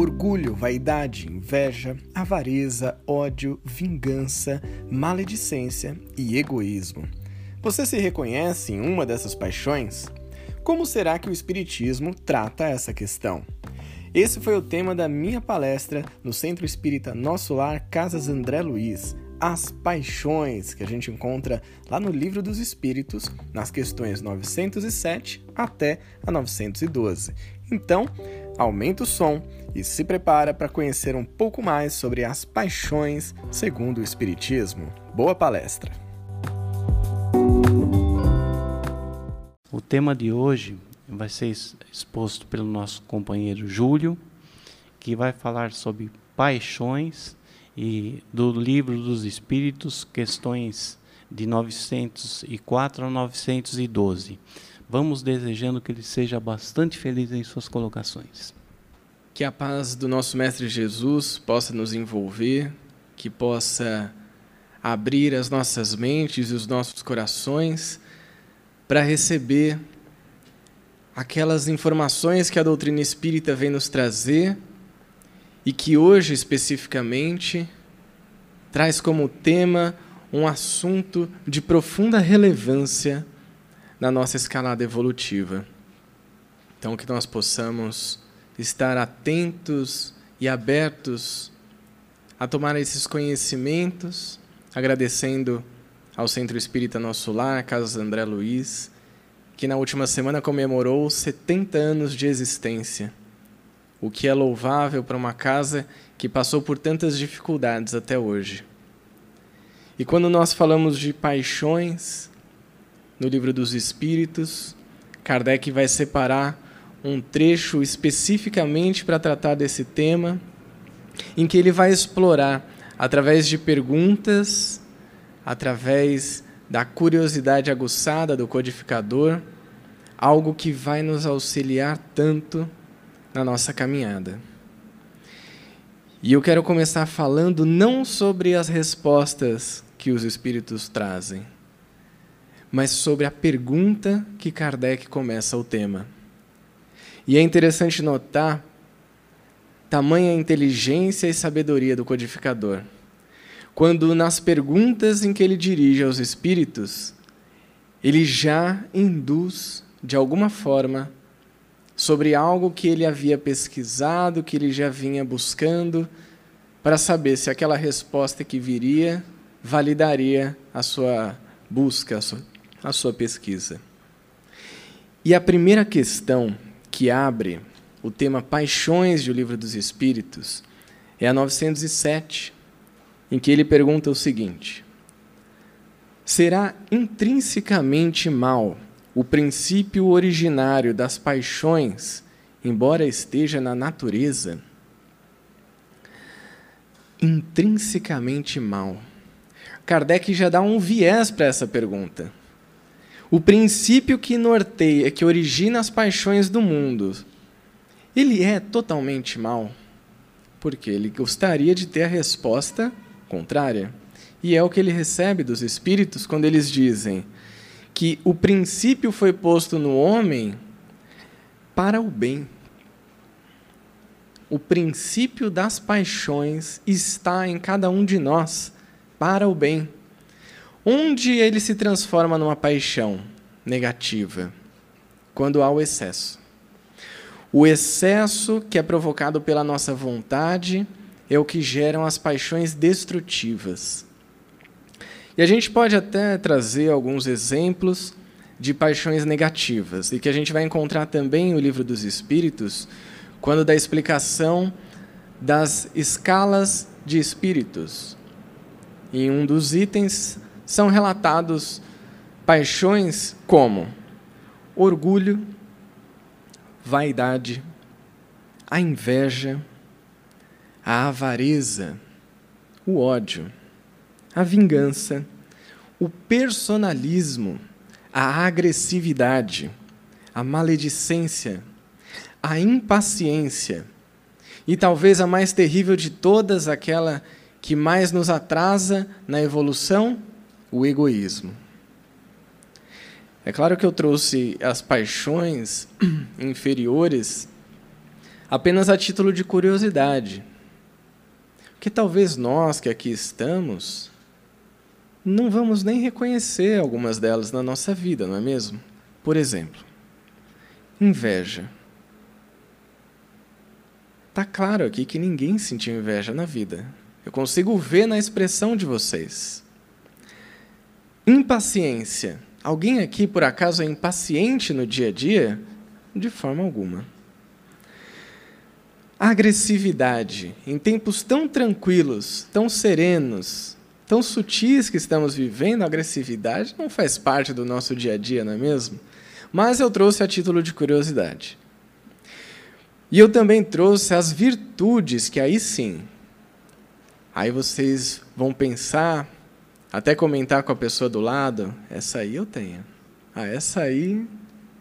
orgulho, vaidade, inveja, avareza, ódio, vingança, maledicência e egoísmo. Você se reconhece em uma dessas paixões? Como será que o Espiritismo trata essa questão? Esse foi o tema da minha palestra no Centro Espírita Nosso Lar Casas André Luiz, as paixões que a gente encontra lá no Livro dos Espíritos, nas questões 907 até a 912. Então, aumenta o som e se prepara para conhecer um pouco mais sobre as paixões segundo o Espiritismo. Boa palestra! O tema de hoje vai ser exposto pelo nosso companheiro Júlio, que vai falar sobre paixões e do livro dos Espíritos, questões de 904 a 912. Vamos desejando que ele seja bastante feliz em suas colocações. Que a paz do nosso Mestre Jesus possa nos envolver, que possa abrir as nossas mentes e os nossos corações para receber aquelas informações que a doutrina espírita vem nos trazer e que hoje especificamente traz como tema um assunto de profunda relevância na nossa escalada evolutiva. Então, que nós possamos estar atentos e abertos a tomar esses conhecimentos, agradecendo ao Centro Espírita Nosso Lar, Casas André Luiz, que na última semana comemorou 70 anos de existência o que é louvável para uma casa que passou por tantas dificuldades até hoje. E quando nós falamos de paixões, no livro dos Espíritos, Kardec vai separar um trecho especificamente para tratar desse tema, em que ele vai explorar, através de perguntas, através da curiosidade aguçada do codificador, algo que vai nos auxiliar tanto na nossa caminhada. E eu quero começar falando não sobre as respostas que os espíritos trazem, mas sobre a pergunta que Kardec começa o tema. E é interessante notar tamanha inteligência e sabedoria do codificador, quando nas perguntas em que ele dirige aos espíritos, ele já induz, de alguma forma, sobre algo que ele havia pesquisado, que ele já vinha buscando, para saber se aquela resposta que viria validaria a sua busca, a sua, a sua pesquisa. E a primeira questão que abre o tema Paixões do Livro dos Espíritos é a 907, em que ele pergunta o seguinte: Será intrinsecamente mal o princípio originário das paixões, embora esteja na natureza, intrinsecamente mal. Kardec já dá um viés para essa pergunta. O princípio que norteia, que origina as paixões do mundo, ele é totalmente mal? Porque ele gostaria de ter a resposta contrária. E é o que ele recebe dos espíritos quando eles dizem: que o princípio foi posto no homem para o bem. O princípio das paixões está em cada um de nós para o bem. Onde ele se transforma numa paixão negativa? Quando há o excesso. O excesso que é provocado pela nossa vontade é o que geram as paixões destrutivas. E a gente pode até trazer alguns exemplos de paixões negativas, e que a gente vai encontrar também no Livro dos Espíritos, quando dá explicação das escalas de espíritos. Em um dos itens são relatados paixões como orgulho, vaidade, a inveja, a avareza, o ódio a vingança, o personalismo, a agressividade, a maledicência, a impaciência e talvez a mais terrível de todas, aquela que mais nos atrasa na evolução, o egoísmo. É claro que eu trouxe as paixões inferiores apenas a título de curiosidade. Que talvez nós que aqui estamos não vamos nem reconhecer algumas delas na nossa vida, não é mesmo? Por exemplo, inveja. Tá claro aqui que ninguém sentiu inveja na vida. Eu consigo ver na expressão de vocês. Impaciência. Alguém aqui, por acaso, é impaciente no dia a dia? De forma alguma. Agressividade. Em tempos tão tranquilos, tão serenos, tão sutis que estamos vivendo, a agressividade não faz parte do nosso dia a dia, não é mesmo? Mas eu trouxe a título de curiosidade. E eu também trouxe as virtudes, que aí sim. Aí vocês vão pensar, até comentar com a pessoa do lado, essa aí eu tenho. Ah, essa aí,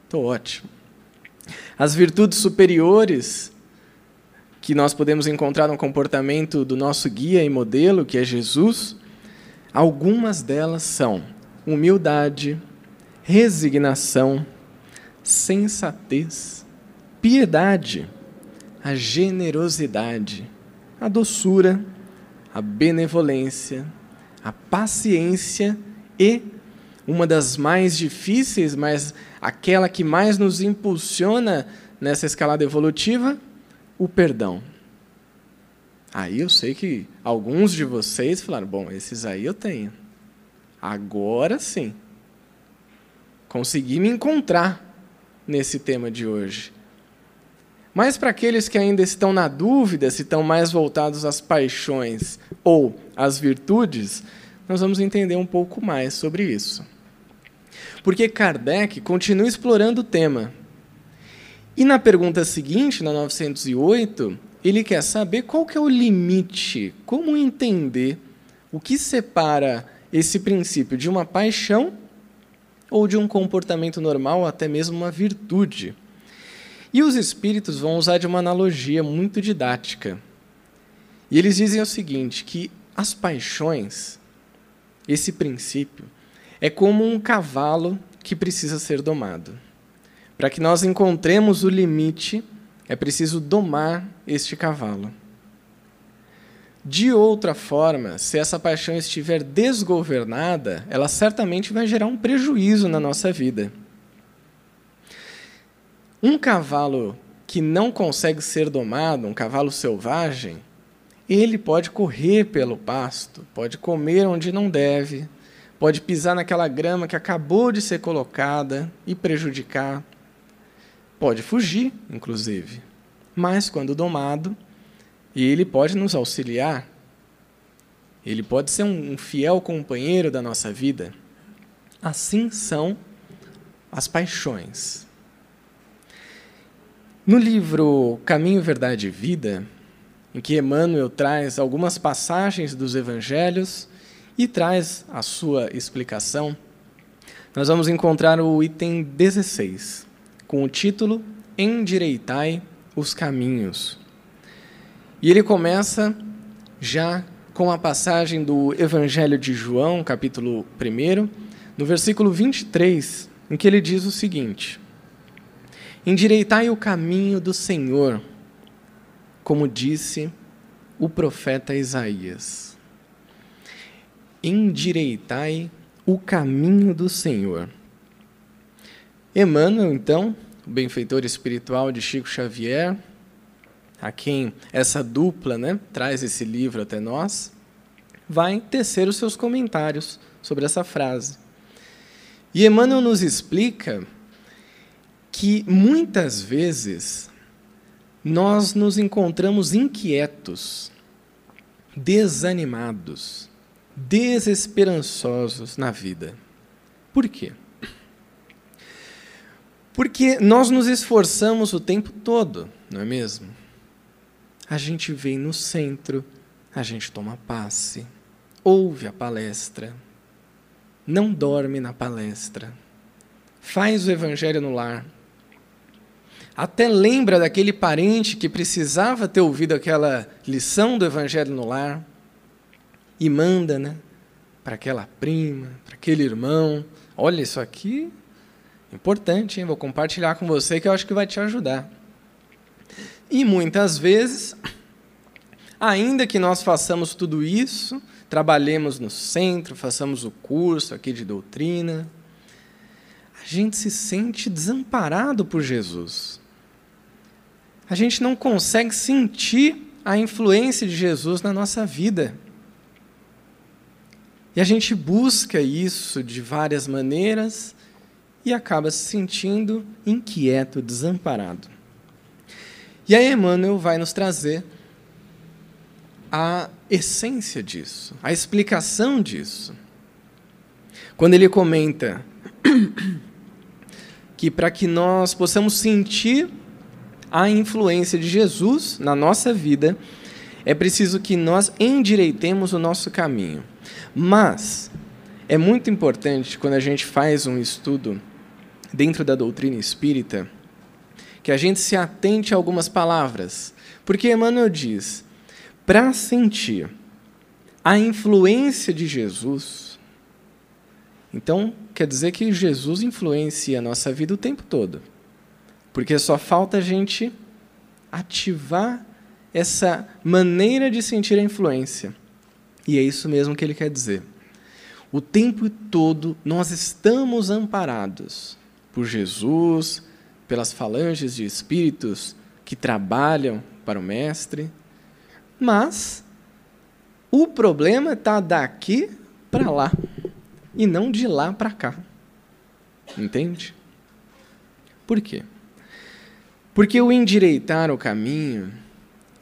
tô ótimo. As virtudes superiores que nós podemos encontrar no comportamento do nosso guia e modelo, que é Jesus, algumas delas são humildade, resignação, sensatez, piedade, a generosidade, a doçura, a benevolência, a paciência e uma das mais difíceis, mas aquela que mais nos impulsiona nessa escalada evolutiva, o perdão. Aí eu sei que alguns de vocês falaram: bom, esses aí eu tenho. Agora sim. Consegui me encontrar nesse tema de hoje. Mas para aqueles que ainda estão na dúvida se estão mais voltados às paixões ou às virtudes, nós vamos entender um pouco mais sobre isso. Porque Kardec continua explorando o tema. E na pergunta seguinte, na 908, ele quer saber qual que é o limite, como entender o que separa esse princípio de uma paixão ou de um comportamento normal, até mesmo uma virtude. E os espíritos vão usar de uma analogia muito didática. E eles dizem o seguinte, que as paixões, esse princípio, é como um cavalo que precisa ser domado. Para que nós encontremos o limite, é preciso domar este cavalo. De outra forma, se essa paixão estiver desgovernada, ela certamente vai gerar um prejuízo na nossa vida. Um cavalo que não consegue ser domado, um cavalo selvagem, ele pode correr pelo pasto, pode comer onde não deve, pode pisar naquela grama que acabou de ser colocada e prejudicar. Pode fugir, inclusive. Mas, quando domado, ele pode nos auxiliar. Ele pode ser um fiel companheiro da nossa vida. Assim são as paixões. No livro Caminho, Verdade e Vida, em que Emmanuel traz algumas passagens dos evangelhos e traz a sua explicação, nós vamos encontrar o item 16, com o título Endireitai os caminhos. E ele começa já com a passagem do Evangelho de João, capítulo 1, no versículo 23, em que ele diz o seguinte: Endireitai o caminho do Senhor, como disse o profeta Isaías. Endireitai o caminho do Senhor. Emmanuel, então, o benfeitor espiritual de Chico Xavier, a quem essa dupla né, traz esse livro até nós, vai tecer os seus comentários sobre essa frase. E Emmanuel nos explica que muitas vezes nós nos encontramos inquietos, desanimados, desesperançosos na vida. Por quê? Porque nós nos esforçamos o tempo todo, não é mesmo? A gente vem no centro, a gente toma passe, ouve a palestra, não dorme na palestra, faz o evangelho no lar, até lembra daquele parente que precisava ter ouvido aquela lição do Evangelho no lar e manda, né, para aquela prima, para aquele irmão, olha isso aqui, importante, hein? Vou compartilhar com você que eu acho que vai te ajudar. E muitas vezes, ainda que nós façamos tudo isso, trabalhemos no centro, façamos o curso aqui de doutrina, a gente se sente desamparado por Jesus. A gente não consegue sentir a influência de Jesus na nossa vida. E a gente busca isso de várias maneiras e acaba se sentindo inquieto, desamparado. E aí Emmanuel vai nos trazer a essência disso, a explicação disso. Quando ele comenta que para que nós possamos sentir a influência de Jesus na nossa vida, é preciso que nós endireitemos o nosso caminho. Mas é muito importante quando a gente faz um estudo dentro da doutrina espírita que a gente se atente a algumas palavras, porque Emmanuel diz: para sentir a influência de Jesus, então quer dizer que Jesus influencia a nossa vida o tempo todo. Porque só falta a gente ativar essa maneira de sentir a influência. E é isso mesmo que ele quer dizer. O tempo todo nós estamos amparados por Jesus, pelas falanges de espíritos que trabalham para o Mestre, mas o problema está daqui para lá e não de lá para cá. Entende? Por quê? Porque o endireitar o caminho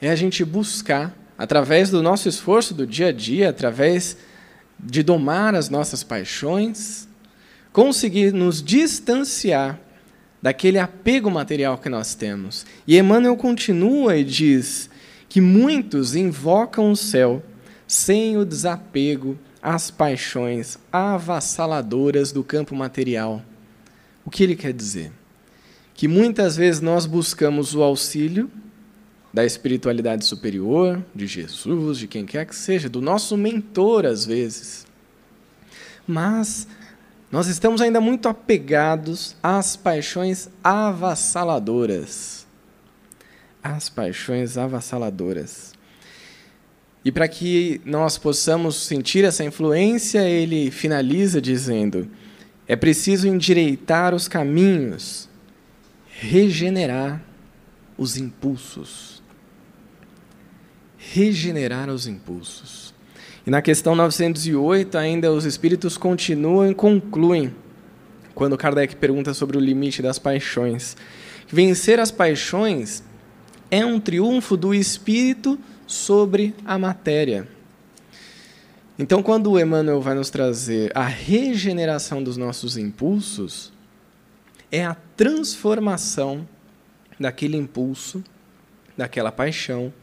é a gente buscar, através do nosso esforço do dia a dia, através de domar as nossas paixões, conseguir nos distanciar daquele apego material que nós temos. E Emmanuel continua e diz que muitos invocam o céu sem o desapego às paixões avassaladoras do campo material. O que ele quer dizer? Que muitas vezes nós buscamos o auxílio da espiritualidade superior, de Jesus, de quem quer que seja, do nosso mentor às vezes. Mas nós estamos ainda muito apegados às paixões avassaladoras. Às paixões avassaladoras. E para que nós possamos sentir essa influência, ele finaliza dizendo: é preciso endireitar os caminhos regenerar os impulsos. Regenerar os impulsos. E na questão 908, ainda os espíritos continuam e concluem, quando Kardec pergunta sobre o limite das paixões. Vencer as paixões é um triunfo do espírito sobre a matéria. Então, quando Emmanuel vai nos trazer a regeneração dos nossos impulsos, é a transformação daquele impulso, daquela paixão,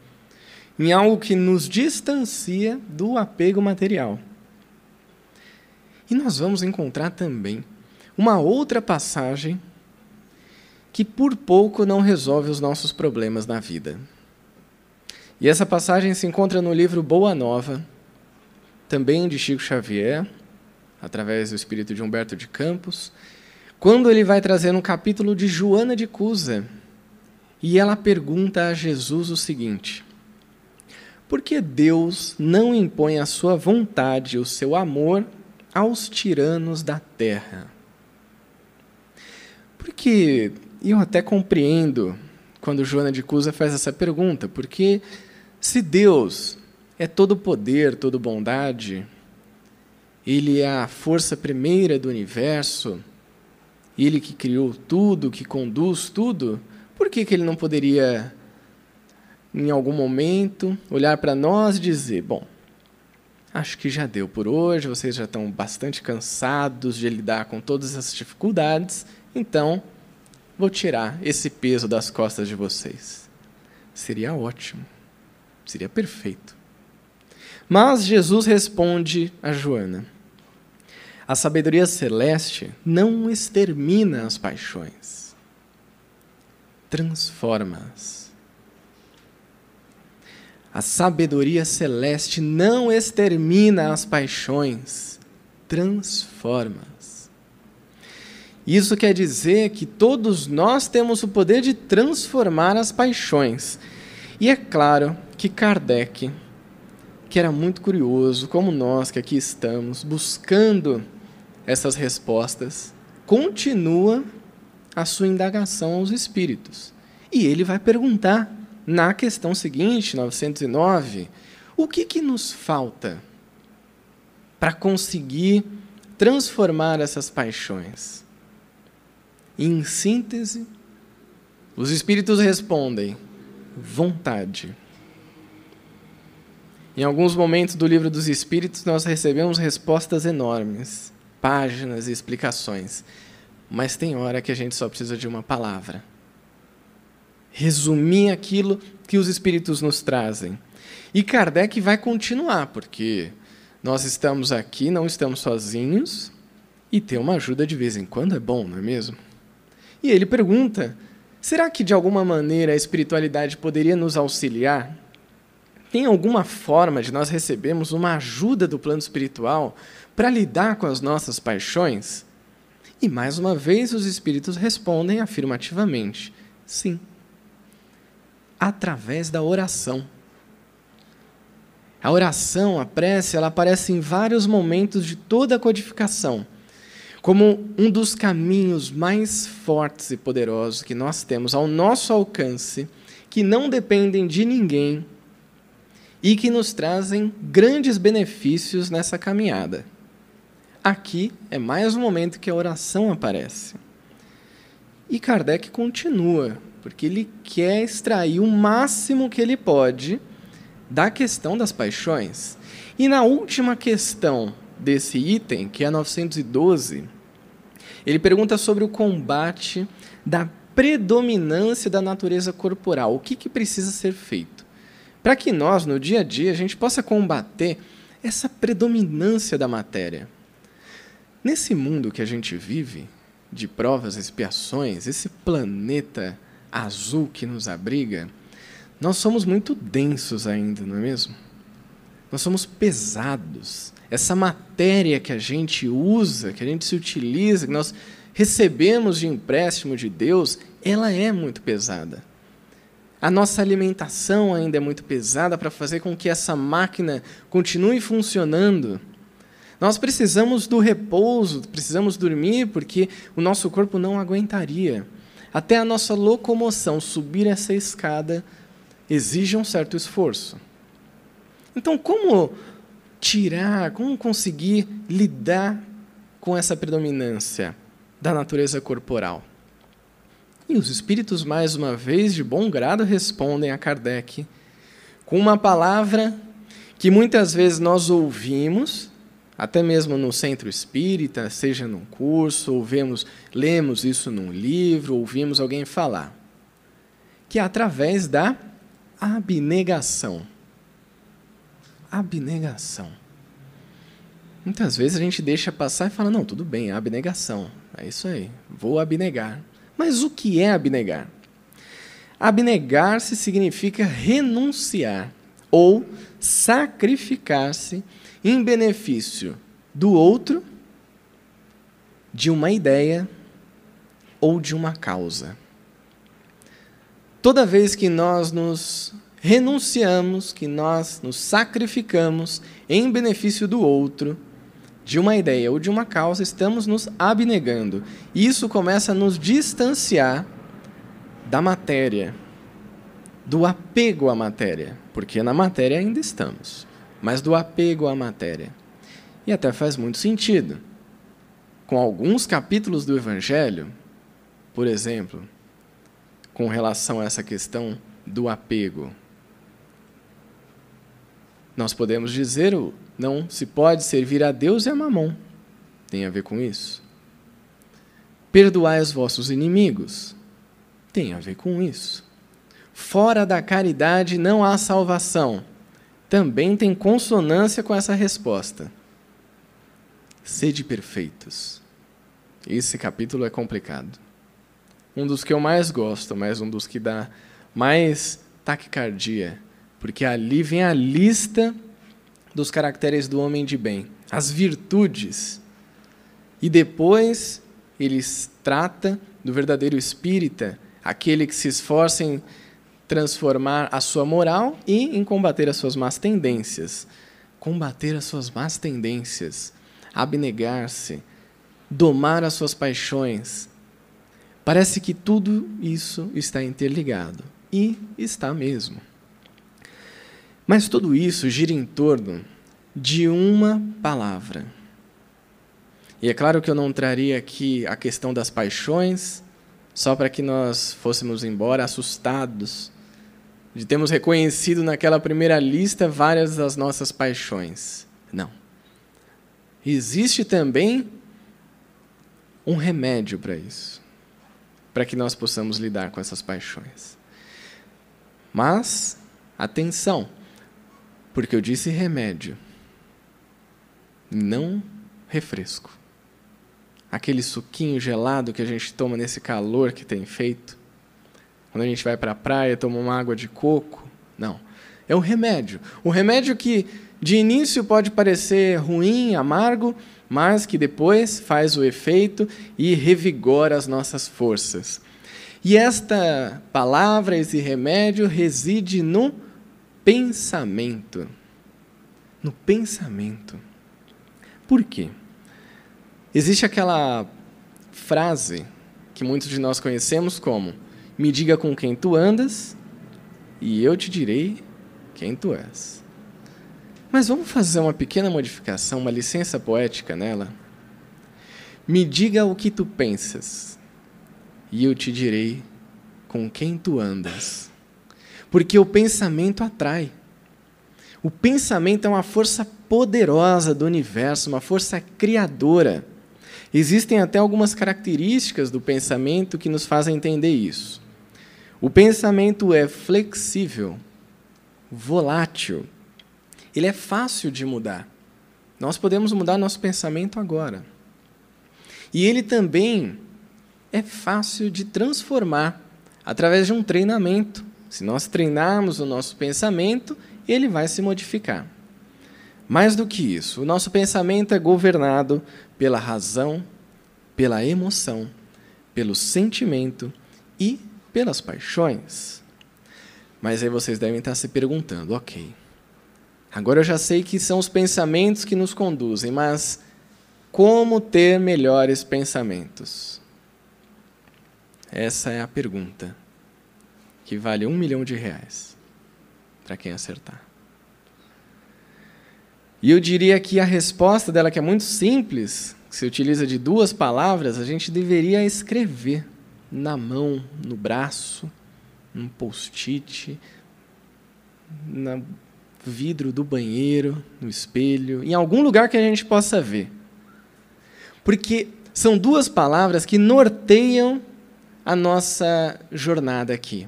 em algo que nos distancia do apego material. E nós vamos encontrar também uma outra passagem que por pouco não resolve os nossos problemas na vida. E essa passagem se encontra no livro Boa Nova, também de Chico Xavier, através do espírito de Humberto de Campos, quando ele vai trazer um capítulo de Joana de Cusa, e ela pergunta a Jesus o seguinte: Por que Deus não impõe a sua vontade, o seu amor, aos tiranos da terra? Porque eu até compreendo quando Joana de Cusa faz essa pergunta, porque se Deus é todo poder, toda bondade, ele é a força primeira do universo, ele que criou tudo, que conduz tudo, por que, que ele não poderia, em algum momento, olhar para nós e dizer: bom, acho que já deu por hoje, vocês já estão bastante cansados de lidar com todas essas dificuldades, então vou tirar esse peso das costas de vocês. Seria ótimo, seria perfeito. Mas Jesus responde a Joana: a sabedoria celeste não extermina as paixões, transforma-as. A sabedoria celeste não extermina as paixões, transforma-as. Isso quer dizer que todos nós temos o poder de transformar as paixões. E é claro que Kardec, que era muito curioso, como nós que aqui estamos, buscando essas respostas, continua a sua indagação aos espíritos. E ele vai perguntar na questão seguinte, 909, o que, que nos falta para conseguir transformar essas paixões? em síntese, os espíritos respondem: vontade. Em alguns momentos do livro dos Espíritos, nós recebemos respostas enormes, páginas e explicações. Mas tem hora que a gente só precisa de uma palavra. Resumir aquilo que os Espíritos nos trazem. E Kardec vai continuar, porque nós estamos aqui, não estamos sozinhos, e ter uma ajuda de vez em quando é bom, não é mesmo? E ele pergunta: será que de alguma maneira a espiritualidade poderia nos auxiliar? Tem alguma forma de nós recebermos uma ajuda do plano espiritual para lidar com as nossas paixões? E mais uma vez os espíritos respondem afirmativamente: sim. Através da oração. A oração, a prece, ela aparece em vários momentos de toda a codificação como um dos caminhos mais fortes e poderosos que nós temos ao nosso alcance, que não dependem de ninguém e que nos trazem grandes benefícios nessa caminhada. Aqui é mais um momento que a oração aparece. E Kardec continua, porque ele quer extrair o máximo que ele pode da questão das paixões. E na última questão desse item, que é 912, ele pergunta sobre o combate da predominância da natureza corporal. O que, que precisa ser feito? Para que nós, no dia a dia, a gente possa combater essa predominância da matéria. Nesse mundo que a gente vive, de provas e expiações, esse planeta azul que nos abriga, nós somos muito densos ainda, não é mesmo? Nós somos pesados essa matéria que a gente usa, que a gente se utiliza, que nós recebemos de empréstimo de Deus, ela é muito pesada. A nossa alimentação ainda é muito pesada para fazer com que essa máquina continue funcionando. Nós precisamos do repouso, precisamos dormir, porque o nosso corpo não aguentaria. Até a nossa locomoção, subir essa escada, exige um certo esforço. Então, como tirar, como conseguir lidar com essa predominância da natureza corporal? E os espíritos, mais uma vez, de bom grado, respondem a Kardec com uma palavra que muitas vezes nós ouvimos, até mesmo no centro espírita, seja num curso, ouvimos, lemos isso num livro, ouvimos alguém falar, que é através da abnegação abnegação. Muitas vezes a gente deixa passar e fala: não, tudo bem, é abnegação. É isso aí, vou abnegar. Mas o que é abnegar? Abnegar-se significa renunciar ou sacrificar-se em benefício do outro, de uma ideia ou de uma causa. Toda vez que nós nos renunciamos, que nós nos sacrificamos em benefício do outro, de uma ideia ou de uma causa, estamos nos abnegando. Isso começa a nos distanciar da matéria, do apego à matéria, porque na matéria ainda estamos, mas do apego à matéria. E até faz muito sentido. Com alguns capítulos do Evangelho, por exemplo, com relação a essa questão do apego, nós podemos dizer, não se pode servir a Deus e a mamão. Tem a ver com isso. Perdoai os vossos inimigos. Tem a ver com isso. Fora da caridade não há salvação. Também tem consonância com essa resposta. Sede perfeitos. Esse capítulo é complicado. Um dos que eu mais gosto, mas um dos que dá mais taquicardia porque ali vem a lista dos caracteres do homem de bem, as virtudes. E depois ele trata do verdadeiro espírita, aquele que se esforça em transformar a sua moral e em combater as suas más tendências. Combater as suas más tendências, abnegar-se, domar as suas paixões. Parece que tudo isso está interligado. E está mesmo. Mas tudo isso gira em torno de uma palavra. E é claro que eu não traria aqui a questão das paixões, só para que nós fôssemos embora assustados de termos reconhecido naquela primeira lista várias das nossas paixões. Não. Existe também um remédio para isso, para que nós possamos lidar com essas paixões. Mas, atenção, porque eu disse remédio, não refresco. Aquele suquinho gelado que a gente toma nesse calor que tem feito. Quando a gente vai para a praia, toma uma água de coco. Não. É um remédio. Um remédio que de início pode parecer ruim, amargo, mas que depois faz o efeito e revigora as nossas forças. E esta palavra, esse remédio, reside no pensamento. No pensamento. Por quê? Existe aquela frase que muitos de nós conhecemos como: Me diga com quem tu andas, e eu te direi quem tu és. Mas vamos fazer uma pequena modificação, uma licença poética nela? Me diga o que tu pensas, e eu te direi com quem tu andas. Porque o pensamento atrai. O pensamento é uma força poderosa do universo, uma força criadora. Existem até algumas características do pensamento que nos fazem entender isso. O pensamento é flexível, volátil, ele é fácil de mudar. Nós podemos mudar nosso pensamento agora. E ele também é fácil de transformar através de um treinamento. Se nós treinarmos o nosso pensamento, ele vai se modificar. Mais do que isso, o nosso pensamento é governado pela razão, pela emoção, pelo sentimento e pelas paixões. Mas aí vocês devem estar se perguntando, ok, agora eu já sei que são os pensamentos que nos conduzem, mas como ter melhores pensamentos? Essa é a pergunta que vale um milhão de reais para quem acertar. E eu diria que a resposta dela, que é muito simples, que se utiliza de duas palavras, a gente deveria escrever na mão, no braço, num post-it, no vidro do banheiro, no espelho, em algum lugar que a gente possa ver. Porque são duas palavras que norteiam a nossa jornada aqui.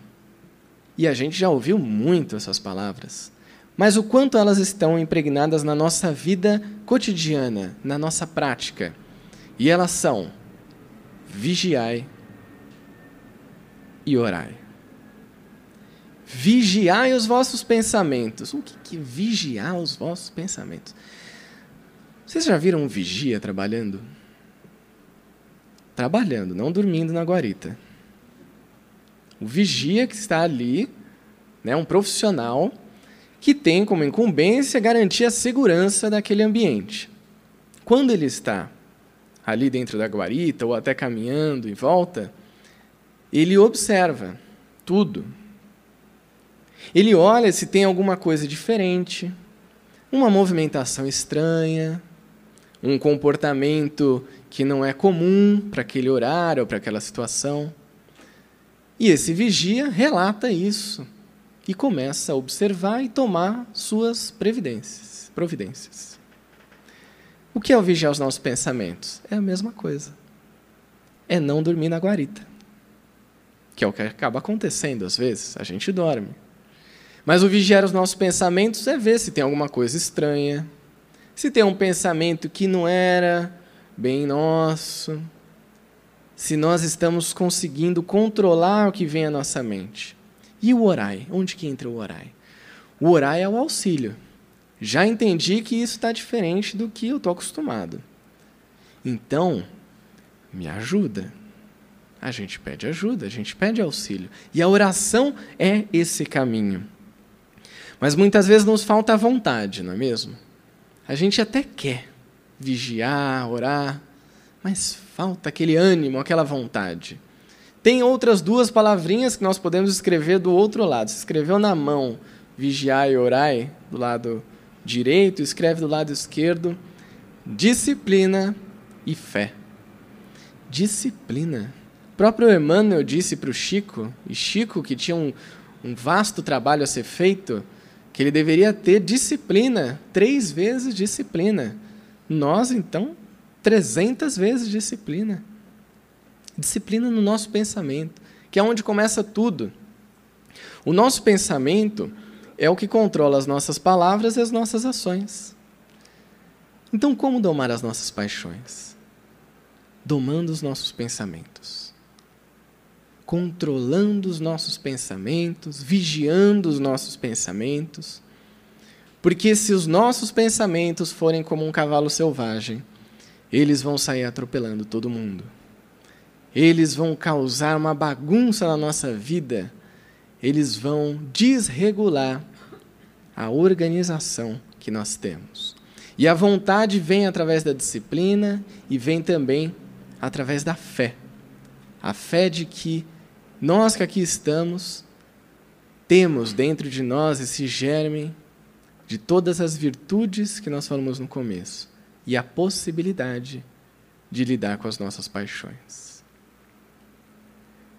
E a gente já ouviu muito essas palavras mas o quanto elas estão impregnadas na nossa vida cotidiana, na nossa prática. E elas são: vigiai e orai. Vigiai os vossos pensamentos. O que é vigiar os vossos pensamentos? Vocês já viram um vigia trabalhando? Trabalhando, não dormindo na guarita. O vigia que está ali, né, um profissional que tem como incumbência garantir a segurança daquele ambiente. Quando ele está ali dentro da guarita ou até caminhando em volta, ele observa tudo. Ele olha se tem alguma coisa diferente, uma movimentação estranha, um comportamento que não é comum para aquele horário ou para aquela situação. E esse vigia relata isso e começa a observar e tomar suas previdências, providências. O que é o vigiar os nossos pensamentos? É a mesma coisa. É não dormir na guarita. Que é o que acaba acontecendo às vezes, a gente dorme. Mas o vigiar os nossos pensamentos é ver se tem alguma coisa estranha, se tem um pensamento que não era bem nosso, se nós estamos conseguindo controlar o que vem à nossa mente. E o orai? Onde que entra o orai? O orai é o auxílio. Já entendi que isso está diferente do que eu estou acostumado. Então, me ajuda. A gente pede ajuda, a gente pede auxílio. E a oração é esse caminho. Mas muitas vezes nos falta a vontade, não é mesmo? A gente até quer vigiar, orar, mas falta aquele ânimo, aquela vontade. Tem outras duas palavrinhas que nós podemos escrever do outro lado. Se escreveu na mão vigiar e orai, do lado direito, escreve do lado esquerdo disciplina e fé. Disciplina. Próprio Emmanuel disse para o Chico, e Chico, que tinha um, um vasto trabalho a ser feito, que ele deveria ter disciplina, três vezes disciplina. Nós, então, trezentas vezes disciplina. Disciplina no nosso pensamento, que é onde começa tudo. O nosso pensamento é o que controla as nossas palavras e as nossas ações. Então, como domar as nossas paixões? Domando os nossos pensamentos. Controlando os nossos pensamentos, vigiando os nossos pensamentos. Porque se os nossos pensamentos forem como um cavalo selvagem, eles vão sair atropelando todo mundo. Eles vão causar uma bagunça na nossa vida. Eles vão desregular a organização que nós temos. E a vontade vem através da disciplina e vem também através da fé. A fé de que nós que aqui estamos temos dentro de nós esse germe de todas as virtudes que nós falamos no começo e a possibilidade de lidar com as nossas paixões.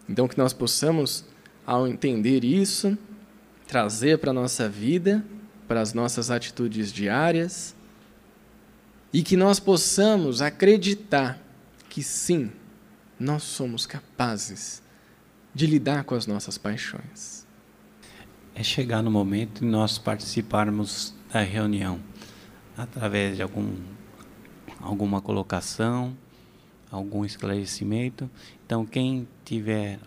Então, que nós possamos, ao entender isso, trazer para a nossa vida, para as nossas atitudes diárias, e que nós possamos acreditar que sim, nós somos capazes de lidar com as nossas paixões. É chegar no momento de nós participarmos da reunião através de algum, alguma colocação, algum esclarecimento. Então, quem tiver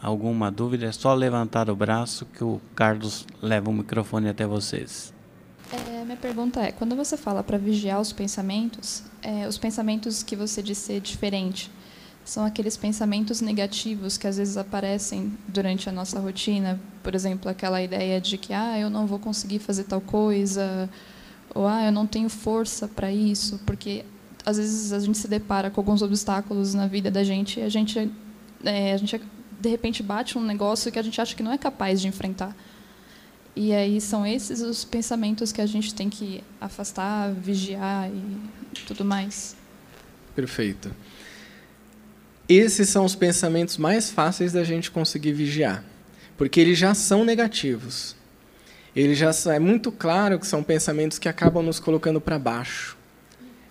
alguma dúvida, é só levantar o braço que o Carlos leva o microfone até vocês. É, minha pergunta é: quando você fala para vigiar os pensamentos, é, os pensamentos que você diz ser diferente, são aqueles pensamentos negativos que às vezes aparecem durante a nossa rotina? Por exemplo, aquela ideia de que ah, eu não vou conseguir fazer tal coisa, ou ah, eu não tenho força para isso, porque às vezes a gente se depara com alguns obstáculos na vida da gente e a gente, é, a gente de repente bate um negócio que a gente acha que não é capaz de enfrentar. E aí são esses os pensamentos que a gente tem que afastar, vigiar e tudo mais. Perfeito. Esses são os pensamentos mais fáceis da gente conseguir vigiar, porque eles já são negativos. Eles já é muito claro que são pensamentos que acabam nos colocando para baixo.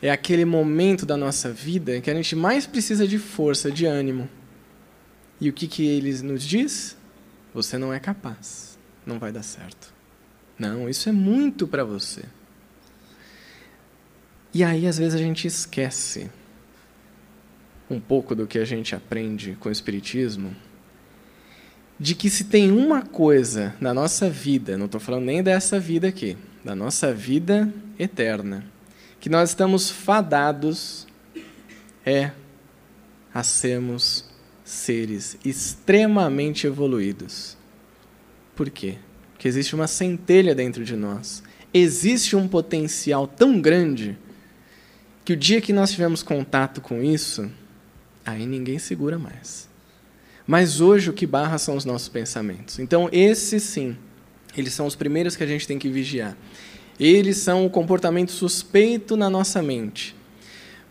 É aquele momento da nossa vida em que a gente mais precisa de força, de ânimo. E o que que eles nos diz? Você não é capaz não vai dar certo. Não, isso é muito para você. E aí, às vezes, a gente esquece um pouco do que a gente aprende com o Espiritismo, de que se tem uma coisa na nossa vida, não estou falando nem dessa vida aqui, da nossa vida eterna, que nós estamos fadados é a sermos seres extremamente evoluídos. Por quê? Porque existe uma centelha dentro de nós. Existe um potencial tão grande que o dia que nós tivermos contato com isso, aí ninguém segura mais. Mas hoje o que barra são os nossos pensamentos. Então, esses sim, eles são os primeiros que a gente tem que vigiar. Eles são o comportamento suspeito na nossa mente.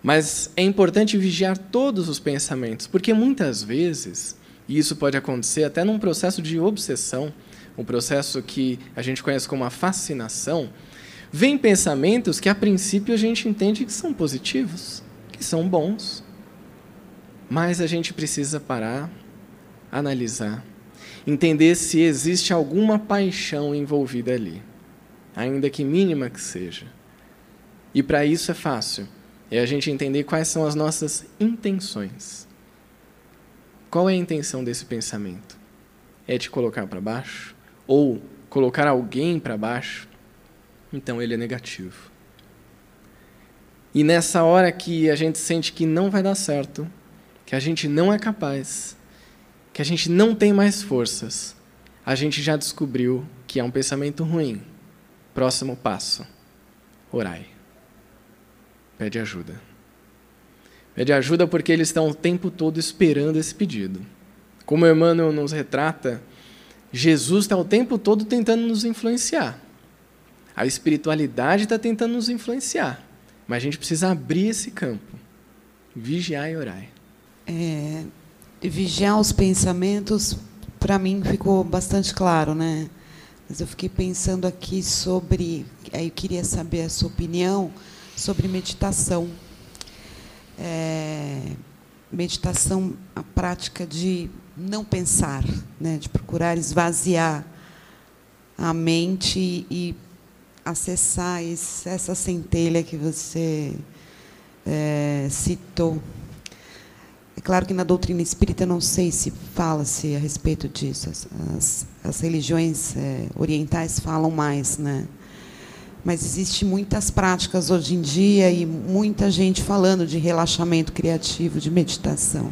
Mas é importante vigiar todos os pensamentos, porque muitas vezes, e isso pode acontecer até num processo de obsessão, um processo que a gente conhece como a fascinação, vem pensamentos que a princípio a gente entende que são positivos, que são bons. Mas a gente precisa parar, analisar, entender se existe alguma paixão envolvida ali, ainda que mínima que seja. E para isso é fácil, é a gente entender quais são as nossas intenções. Qual é a intenção desse pensamento? É te colocar para baixo? ou colocar alguém para baixo, então ele é negativo. E nessa hora que a gente sente que não vai dar certo, que a gente não é capaz, que a gente não tem mais forças, a gente já descobriu que é um pensamento ruim. Próximo passo: orai. Pede ajuda. Pede ajuda porque eles estão o tempo todo esperando esse pedido. Como Emmanuel nos retrata, Jesus está o tempo todo tentando nos influenciar. A espiritualidade está tentando nos influenciar. Mas a gente precisa abrir esse campo. Vigiar e orar. É, vigiar os pensamentos, para mim ficou bastante claro, né? Mas eu fiquei pensando aqui sobre. Aí eu queria saber a sua opinião sobre meditação. É, meditação, a prática de não pensar, né? de procurar esvaziar a mente e acessar essa centelha que você é, citou. É claro que na doutrina espírita não sei se fala-se a respeito disso. As, as, as religiões é, orientais falam mais, né? Mas existe muitas práticas hoje em dia e muita gente falando de relaxamento criativo, de meditação.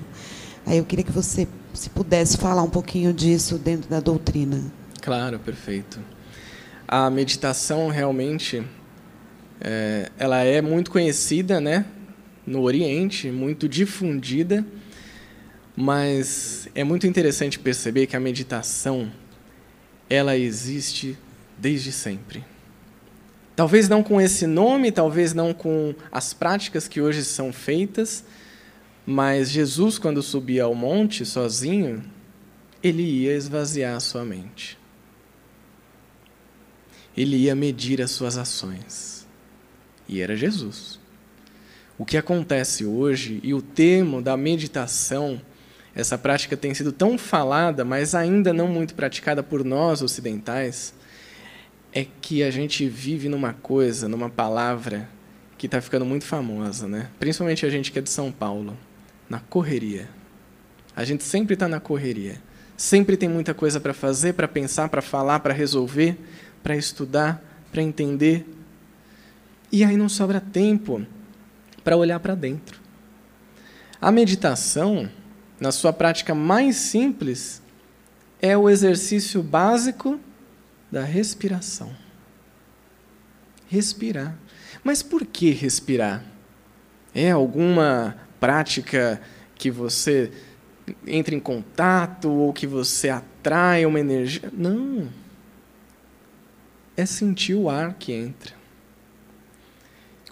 Aí eu queria que você, se pudesse, falar um pouquinho disso dentro da doutrina. Claro, perfeito a meditação realmente é, ela é muito conhecida, né, no Oriente, muito difundida, mas é muito interessante perceber que a meditação ela existe desde sempre. Talvez não com esse nome, talvez não com as práticas que hoje são feitas, mas Jesus, quando subia ao monte sozinho, ele ia esvaziar a sua mente ele ia medir as suas ações. E era Jesus. O que acontece hoje e o termo da meditação, essa prática tem sido tão falada, mas ainda não muito praticada por nós ocidentais, é que a gente vive numa coisa, numa palavra que está ficando muito famosa, né? Principalmente a gente que é de São Paulo, na correria. A gente sempre está na correria. Sempre tem muita coisa para fazer, para pensar, para falar, para resolver para estudar, para entender. E aí não sobra tempo para olhar para dentro. A meditação, na sua prática mais simples, é o exercício básico da respiração. Respirar. Mas por que respirar? É alguma prática que você entra em contato ou que você atrai uma energia? Não é sentir o ar que entra.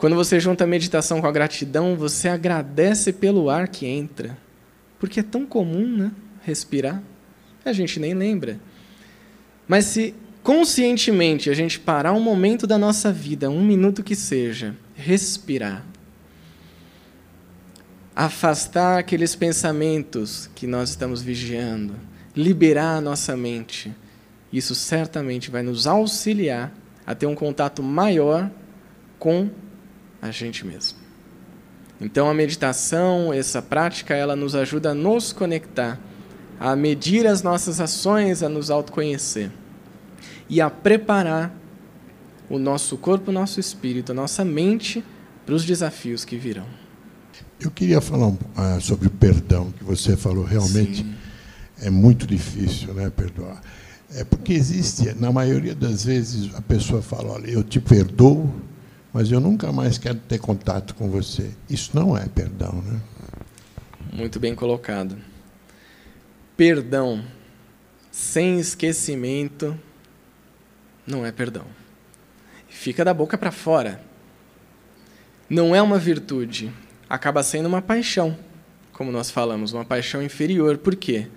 Quando você junta a meditação com a gratidão, você agradece pelo ar que entra. Porque é tão comum, né? Respirar. A gente nem lembra. Mas se conscientemente a gente parar um momento da nossa vida, um minuto que seja, respirar, afastar aqueles pensamentos que nós estamos vigiando, liberar a nossa mente isso certamente vai nos auxiliar a ter um contato maior com a gente mesmo. Então a meditação, essa prática, ela nos ajuda a nos conectar, a medir as nossas ações, a nos autoconhecer e a preparar o nosso corpo, o nosso espírito, a nossa mente para os desafios que virão. Eu queria falar uh, sobre o perdão que você falou. Realmente Sim. é muito difícil, né, perdoar. É porque existe, na maioria das vezes, a pessoa fala: olha, eu te perdoo, mas eu nunca mais quero ter contato com você. Isso não é perdão, né? Muito bem colocado. Perdão sem esquecimento não é perdão. Fica da boca para fora. Não é uma virtude, acaba sendo uma paixão, como nós falamos, uma paixão inferior. Por quê?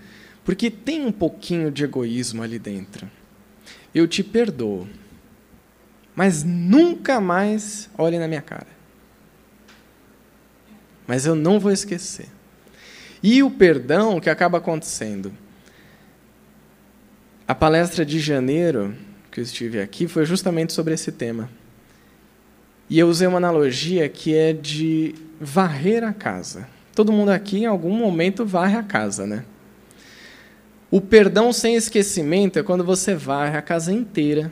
Porque tem um pouquinho de egoísmo ali dentro. Eu te perdoo, mas nunca mais olhe na minha cara. Mas eu não vou esquecer. E o perdão que acaba acontecendo? A palestra de janeiro que eu estive aqui foi justamente sobre esse tema. E eu usei uma analogia que é de varrer a casa. Todo mundo aqui, em algum momento, varre a casa, né? O perdão sem esquecimento é quando você varre a casa inteira,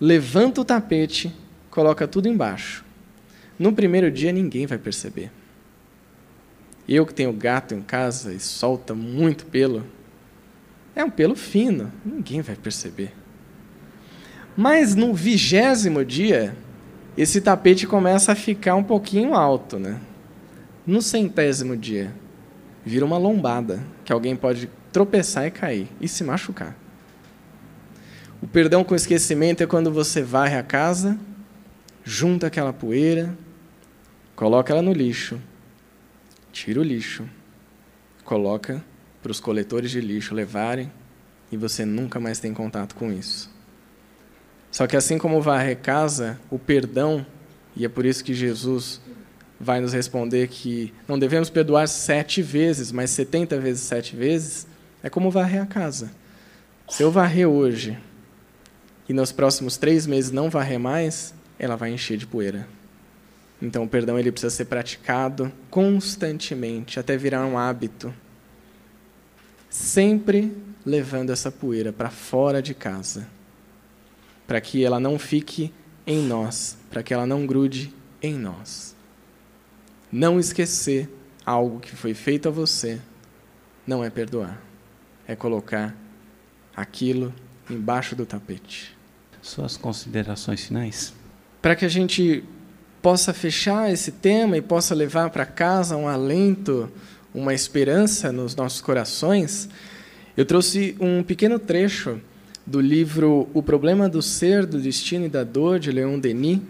levanta o tapete, coloca tudo embaixo. No primeiro dia ninguém vai perceber. Eu que tenho gato em casa e solta muito pelo, é um pelo fino, ninguém vai perceber. Mas no vigésimo dia, esse tapete começa a ficar um pouquinho alto, né? No centésimo dia, vira uma lombada, que alguém pode tropeçar e cair e se machucar. O perdão com esquecimento é quando você varre a casa, junta aquela poeira, coloca ela no lixo, tira o lixo, coloca para os coletores de lixo levarem e você nunca mais tem contato com isso. Só que assim como varrer casa, o perdão, e é por isso que Jesus vai nos responder que não devemos perdoar sete vezes, mas setenta vezes sete vezes, é como varrer a casa. Se eu varrer hoje e nos próximos três meses não varrer mais, ela vai encher de poeira. Então o perdão ele precisa ser praticado constantemente até virar um hábito. Sempre levando essa poeira para fora de casa, para que ela não fique em nós, para que ela não grude em nós. Não esquecer algo que foi feito a você não é perdoar, é colocar aquilo embaixo do tapete. Suas considerações finais? Para que a gente possa fechar esse tema e possa levar para casa um alento, uma esperança nos nossos corações, eu trouxe um pequeno trecho do livro O Problema do Ser, do Destino e da Dor, de Leon Denis.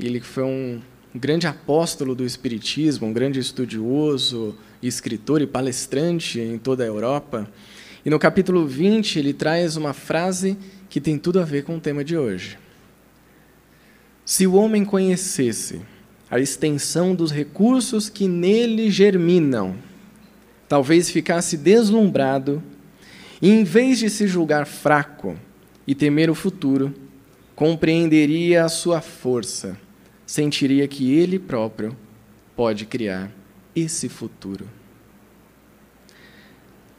Ele foi um grande apóstolo do Espiritismo, um grande estudioso, escritor e palestrante em toda a Europa. E no capítulo 20, ele traz uma frase que tem tudo a ver com o tema de hoje. Se o homem conhecesse a extensão dos recursos que nele germinam, talvez ficasse deslumbrado e, em vez de se julgar fraco e temer o futuro, compreenderia a sua força, sentiria que ele próprio pode criar esse futuro.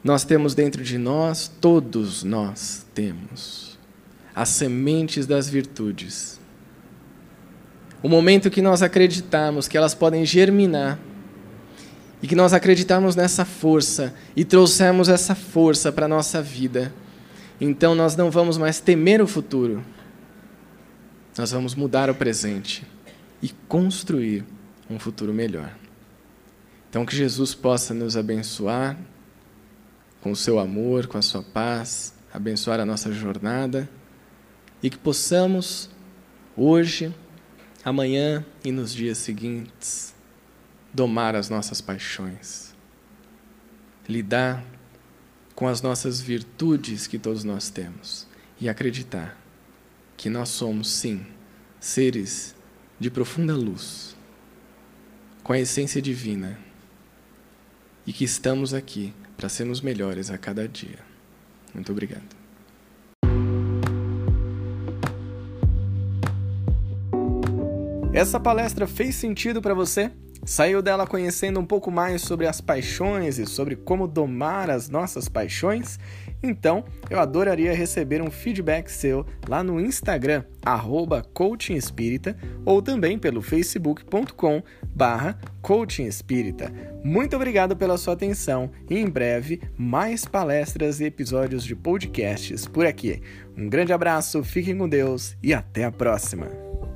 Nós temos dentro de nós, todos nós temos as sementes das virtudes. O momento que nós acreditamos que elas podem germinar e que nós acreditamos nessa força e trouxemos essa força para a nossa vida, então nós não vamos mais temer o futuro, nós vamos mudar o presente e construir um futuro melhor. Então, que Jesus possa nos abençoar com o seu amor, com a sua paz, abençoar a nossa jornada e que possamos, hoje, amanhã e nos dias seguintes, domar as nossas paixões, lidar com as nossas virtudes que todos nós temos e acreditar que nós somos, sim, seres de profunda luz, com a essência divina e que estamos aqui para sermos melhores a cada dia. Muito obrigado. Essa palestra fez sentido para você? Saiu dela conhecendo um pouco mais sobre as paixões e sobre como domar as nossas paixões? Então, eu adoraria receber um feedback seu lá no Instagram, arroba ou também pelo facebook.com barra Muito obrigado pela sua atenção e em breve mais palestras e episódios de podcasts por aqui. Um grande abraço, fiquem com Deus e até a próxima!